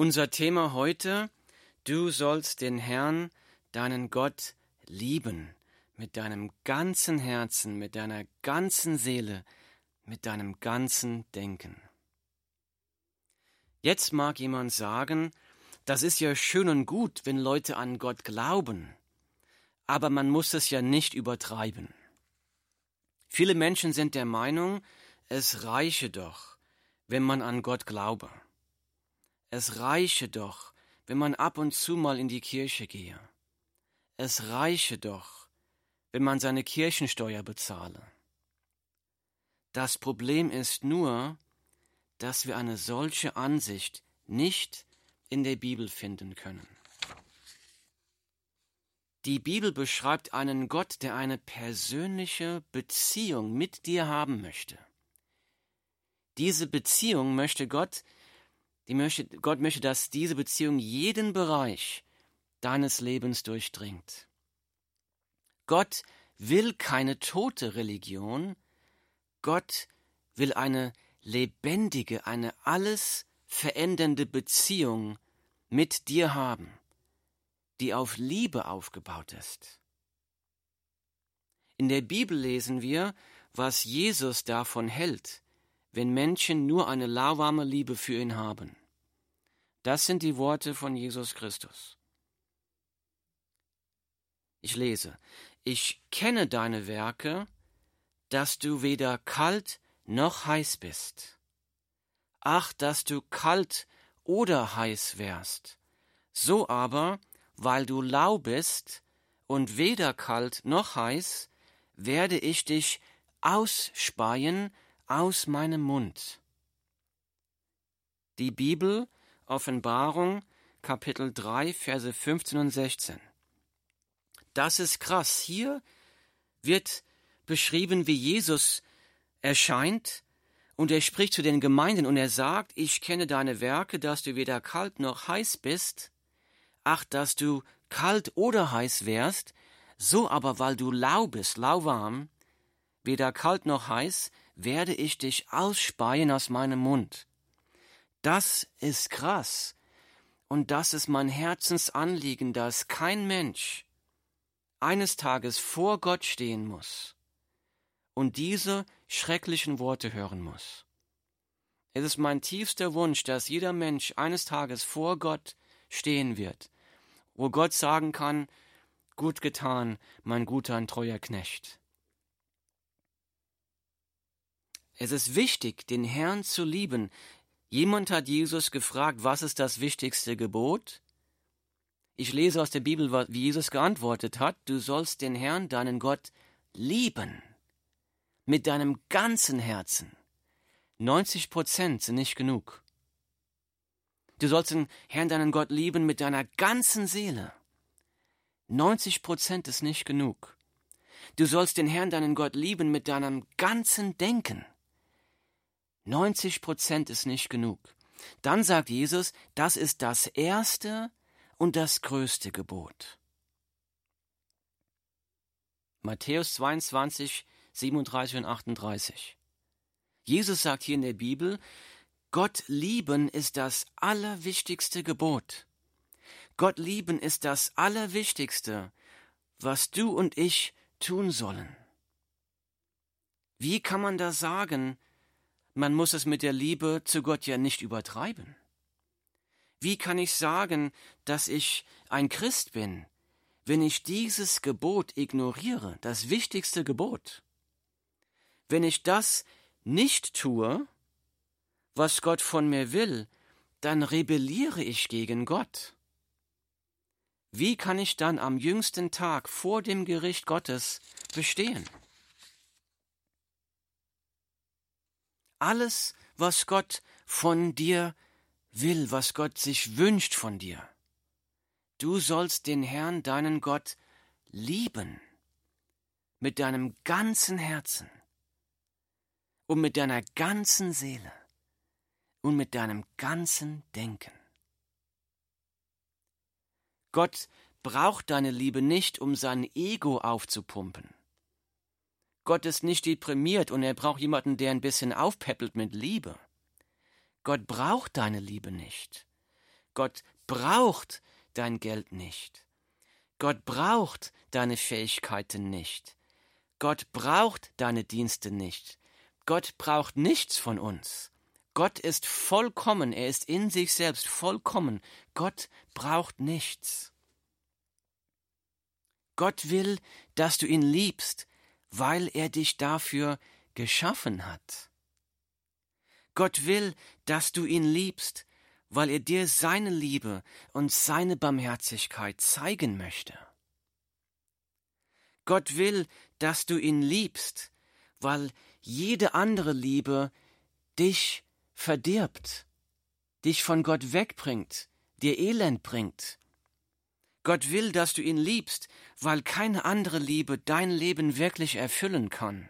Unser Thema heute, du sollst den Herrn, deinen Gott, lieben, mit deinem ganzen Herzen, mit deiner ganzen Seele, mit deinem ganzen Denken. Jetzt mag jemand sagen, das ist ja schön und gut, wenn Leute an Gott glauben, aber man muss es ja nicht übertreiben. Viele Menschen sind der Meinung, es reiche doch, wenn man an Gott glaube. Es reiche doch, wenn man ab und zu mal in die Kirche gehe. Es reiche doch, wenn man seine Kirchensteuer bezahle. Das Problem ist nur, dass wir eine solche Ansicht nicht in der Bibel finden können. Die Bibel beschreibt einen Gott, der eine persönliche Beziehung mit dir haben möchte. Diese Beziehung möchte Gott, möchte, Gott möchte, dass diese Beziehung jeden Bereich deines Lebens durchdringt. Gott will keine tote Religion, Gott will eine lebendige, eine alles verändernde Beziehung mit dir haben die auf Liebe aufgebaut ist. In der Bibel lesen wir, was Jesus davon hält, wenn Menschen nur eine lauwarme Liebe für ihn haben. Das sind die Worte von Jesus Christus. Ich lese, ich kenne deine Werke, dass du weder kalt noch heiß bist. Ach, dass du kalt oder heiß wärst. So aber weil du lau bist und weder kalt noch heiß, werde ich dich ausspeien aus meinem Mund. Die Bibel, Offenbarung, Kapitel 3, Verse 15 und 16. Das ist krass. Hier wird beschrieben, wie Jesus erscheint und er spricht zu den Gemeinden und er sagt, ich kenne deine Werke, dass du weder kalt noch heiß bist ach, dass du kalt oder heiß wärst, so aber, weil du lau bist, lauwarm, weder kalt noch heiß, werde ich dich ausspeien aus meinem Mund. Das ist krass. Und das ist mein Herzensanliegen, dass kein Mensch eines Tages vor Gott stehen muss und diese schrecklichen Worte hören muss. Es ist mein tiefster Wunsch, dass jeder Mensch eines Tages vor Gott stehen wird, wo Gott sagen kann, gut getan, mein guter und treuer Knecht. Es ist wichtig, den Herrn zu lieben. Jemand hat Jesus gefragt, was ist das wichtigste Gebot? Ich lese aus der Bibel, wie Jesus geantwortet hat, du sollst den Herrn, deinen Gott, lieben. Mit deinem ganzen Herzen. 90 Prozent sind nicht genug. Du sollst den Herrn, deinen Gott, lieben mit deiner ganzen Seele. 90 Prozent ist nicht genug. Du sollst den Herrn, deinen Gott, lieben mit deinem ganzen Denken. 90 Prozent ist nicht genug. Dann sagt Jesus, das ist das erste und das größte Gebot. Matthäus 22, 37 und 38. Jesus sagt hier in der Bibel, Gott lieben ist das allerwichtigste Gebot. Gott lieben ist das Allerwichtigste, was du und ich tun sollen. Wie kann man da sagen, man muss es mit der Liebe zu Gott ja nicht übertreiben? Wie kann ich sagen, dass ich ein Christ bin, wenn ich dieses Gebot ignoriere, das wichtigste Gebot? Wenn ich das nicht tue, was Gott von mir will, dann rebelliere ich gegen Gott. Wie kann ich dann am jüngsten Tag vor dem Gericht Gottes bestehen? Alles, was Gott von dir will, was Gott sich wünscht von dir. Du sollst den Herrn, deinen Gott, lieben mit deinem ganzen Herzen und mit deiner ganzen Seele und mit deinem ganzen Denken. Gott braucht deine Liebe nicht, um sein Ego aufzupumpen. Gott ist nicht deprimiert und er braucht jemanden, der ein bisschen aufpeppelt mit Liebe. Gott braucht deine Liebe nicht. Gott braucht dein Geld nicht. Gott braucht deine Fähigkeiten nicht. Gott braucht deine Dienste nicht. Gott braucht nichts von uns. Gott ist vollkommen, er ist in sich selbst vollkommen. Gott braucht nichts. Gott will, dass du ihn liebst, weil er dich dafür geschaffen hat. Gott will, dass du ihn liebst, weil er dir seine Liebe und seine Barmherzigkeit zeigen möchte. Gott will, dass du ihn liebst, weil jede andere Liebe dich verdirbt, dich von Gott wegbringt, dir Elend bringt Gott will, dass du ihn liebst, weil keine andere Liebe dein Leben wirklich erfüllen kann.